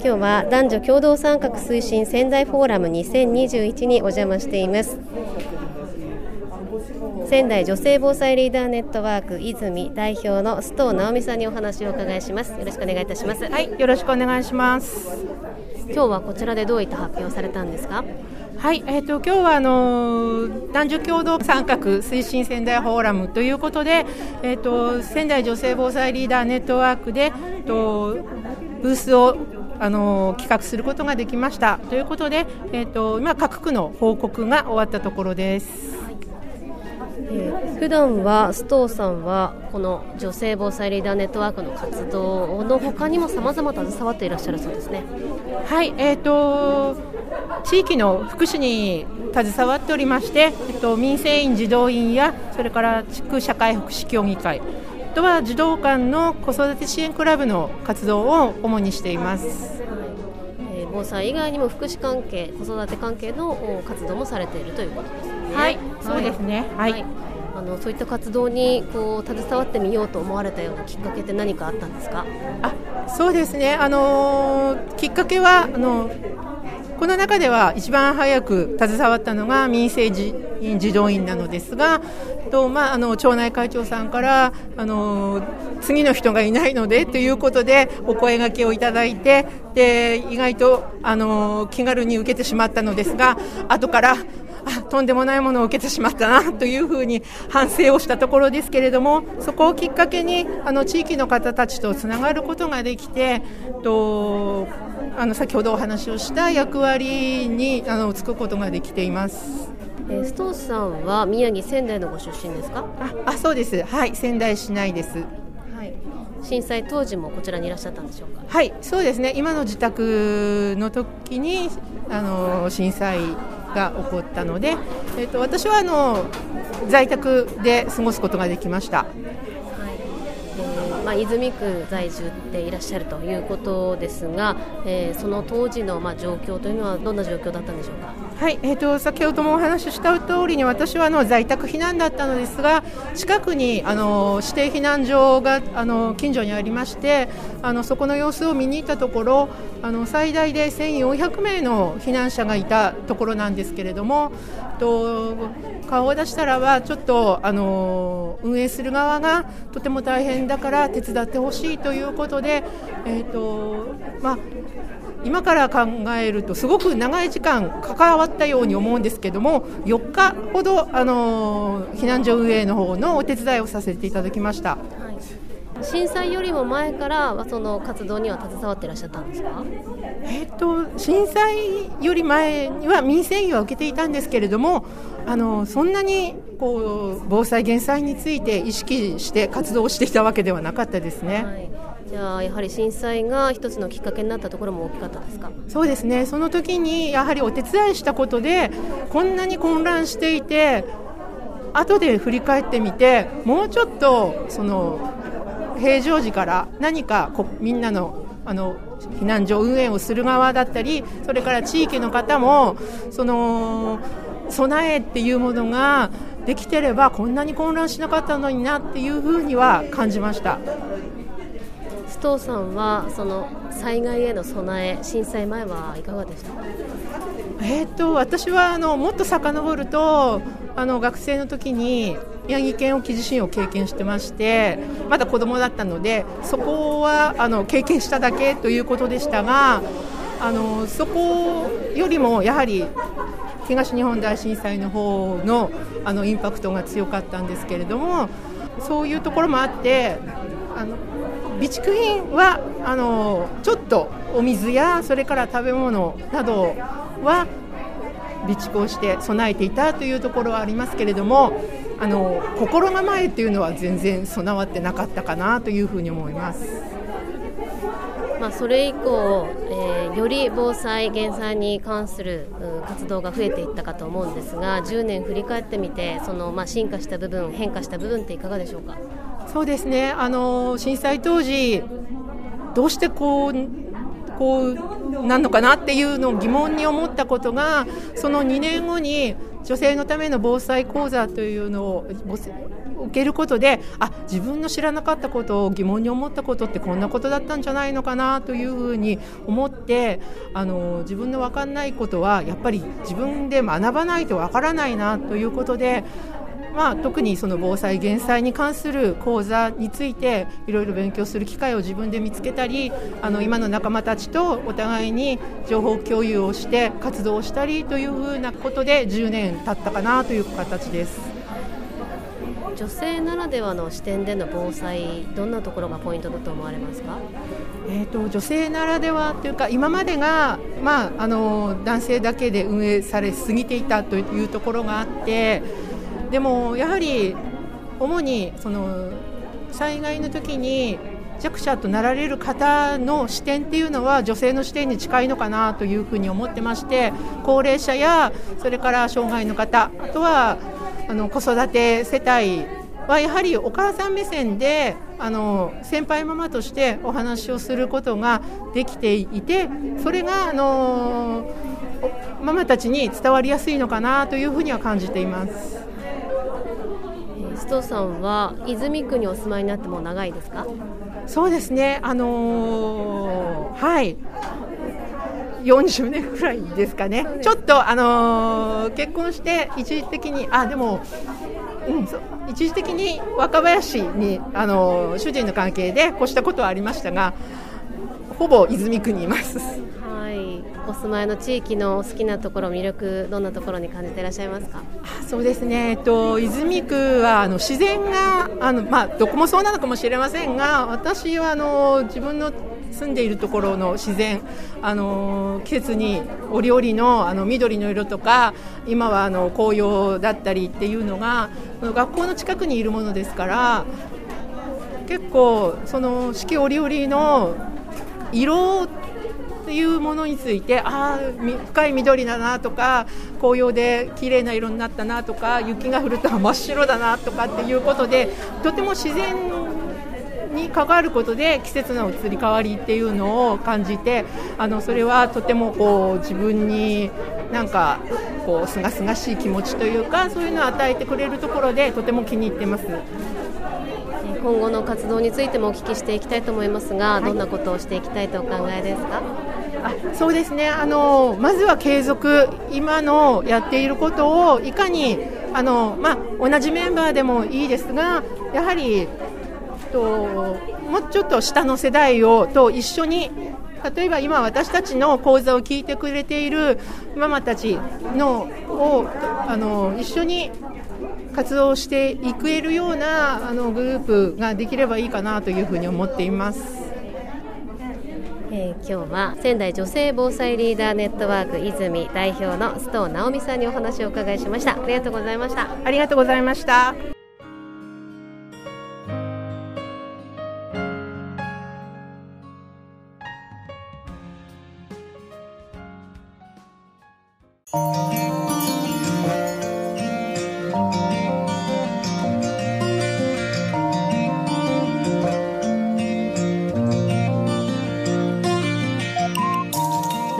今日は男女共同参画推進仙台フォーラム2021にお邪魔しています。仙台女性防災リーダーネットワーク泉代表の須藤直美さんにお話をお伺いします。よろしくお願いいたします。はいよろしくお願いします。今日はこちらでどういった発表をされたんですか？はい、えーと、今日はあのー、男女共同参画推進仙台フォーラムということで、えーと、仙台女性防災リーダーネットワークで、とブースをあの企画することができましたということで、えーと、今、各区の報告が終わったところです。えー、普段は須藤さんはこの女性防災リーダーネットワークの活動のほかにもさまざま携わっていらっしゃるそうですね。はい、えーと、地域の福祉に携わっておりまして、えっと、民生委員、児童院やそれから地区社会福祉協議会あとは児童館の子育て支援クラブの活動を主にしています。防災以外にも福祉関係、子育て関係の活動もされているということですね。はい、そうですね。はい、はいあのそういった活動にこう携わってみようと思われたようなきっかけって何かあったんですか？あそうですね、あのー、きっかけはあのこの中では一番早く携わったのが民生児児童院なのですが、とまあ、あの町内会長さんからあの次の人がいないのでということでお声がけをいただいてで意外とあの気軽に受けてしまったのですが後からとんでもないものを受けてしまったなというふうに反省をしたところですけれどもそこをきっかけにあの地域の方たちとつながることができてとあの先ほどお話をした役割にあのつくことができています。えー、ストーさんは宮城仙台のご出身ですか？あそうです。はい仙台市内です。はい。震災当時もこちらにいらっしゃったんでしょうか？はいそうですね。今の自宅の時にあの震災が起こったので、えーと、私はあの在宅で過ごすことができました。まあ、泉区在住でいらっしゃるということですが、えー、その当時のまあ状況というのはどんな状況だったんでしょうか？はい、えーと、先ほどもお話しした通りに私はあの在宅避難だったのですが近くにあの指定避難所があの近所にありましてあのそこの様子を見に行ったところあの最大で1400名の避難者がいたところなんですけれどもと顔を出したらはちょっとあの運営する側がとても大変だから手伝ってほしいということで、えーとま、今から考えるとすごく長い時間関わったように思うんですけども4日ほどあの避難所運営の方のお手伝いをさせていただきました。震災よりも前からその活動には携わっていらっしゃったんですか、えーと、震災より前には民生委員は受けていたんですけれどもあのそんなにこう防災・減災について意識して活動していたわけではなかったですね。はい。じゃあやはり震災が一つのきっかけになったところも大きかったですか？そうですね、その時にやはりお手伝いしたことで、こんなに混乱していて、後で振り返ってみて、もうちょっとその平常時から何かこみんなのあの避難所運営をする側だったりそれから地域の方もその備えっていうものができてればこんなに混乱しなかったのになっていうふうには感じました。須藤さんはその災害への備え震災前はいかがでしたか？えーと、私はあのもっと遡るとあの学生の時に宮城県沖地震を経験してましてまだ子供だったのでそこはあの経験しただけということでしたがあのそこよりもやはり東日本大震災の方のあのインパクトが強かったんですけれどもそういうところもあってあの備蓄品はあのちょっとお水やそれから食べ物などは備蓄をして備えていたというところはありますけれどもあの心構えというのは全然備わってなかったかなというふうに思います。まあ、それ以降、えー、より防災・減災に関する活動が増えていったかと思うんですが10年振り返ってみてその、まあ、進化した部分変化した部分っていかがでしょうか？そうですねあの震災当時どうしてこうこうなんのかなっていうのを疑問に思ったことがその2年後に女性のための防災講座というのを受けることであ自分の知らなかったことを疑問に思ったことってこんなことだったんじゃないのかなというふうに思ってあの自分の分かんないことはやっぱり自分で学ばないと分からないなということでまあ、特にその防災・減災に関する講座についていろいろ勉強する機会を自分で見つけたりあの今の仲間たちとお互いに情報共有をして活動をしたりというふうなことで10年経ったかなという形です。女性ならではの視点での防災どんなところがポイントだと思われますか、えーと、女性ならではというか今までが、まあ、あの男性だけで運営されすぎていたというところがあってでもやはり主にその災害の時に弱者となられる方の視点っていうのは女性の視点に近いのかなというふうに思ってまして高齢者やそれから障害の方あとはあの子育て世帯はやはりお母さん目線であの先輩ママとしてお話をすることができていてそれがあのママたちに伝わりやすいのかなというふうには感じています。須藤さんは泉区にお住まいになっても長いですか？そうですね。あのー、はい。40年くらいですかね、ちょっと、あのー、結婚して一時的に、あでも、うん、一時的に若林に、あのー、主人の関係で越したことはありましたが、ほぼ泉区にいます。お住まいの地域の好きなところ魅力どんなところに感じていらっしゃいますか？そうですね、えっと、泉区はあの自然があの、まあ、どこもそうなのかもしれませんが私はあの自分の住んでいるところの自然あの季節に折々のあの緑の色とか今はあの紅葉だったりっていうのが学校の近くにいるものですから結構その四季折々の色っていうものについてああ深い緑だなとか紅葉で綺麗な色になったなとか雪が降ると真っ白だなとかっていうことでとても自然に関わることで季節の移り変わりっていうのを感じてあのそれはとてもこう自分になんかこう清々しい気持ちというかそういうのを与えてくれるところでとても気に入ってます。今後の活動についてもお聞きしていきたいと思いますが、どんなことをしていきたいとお考えですか？あそうですねあのまずは継続今のやっていることをいかにあの、まあ、同じメンバーでもいいですがやはりともうちょっと下の世代をと一緒に例えば今私たちの講座を聞いてくれているママたちのをあの一緒に活動していけるようなあのグループができればいいかなというふうに思っています。えー、今日は仙台女性防災リーダーネットワーク泉代表の須藤直美さんにお話をお伺いしました。ありがとうございました。ありがとうございました。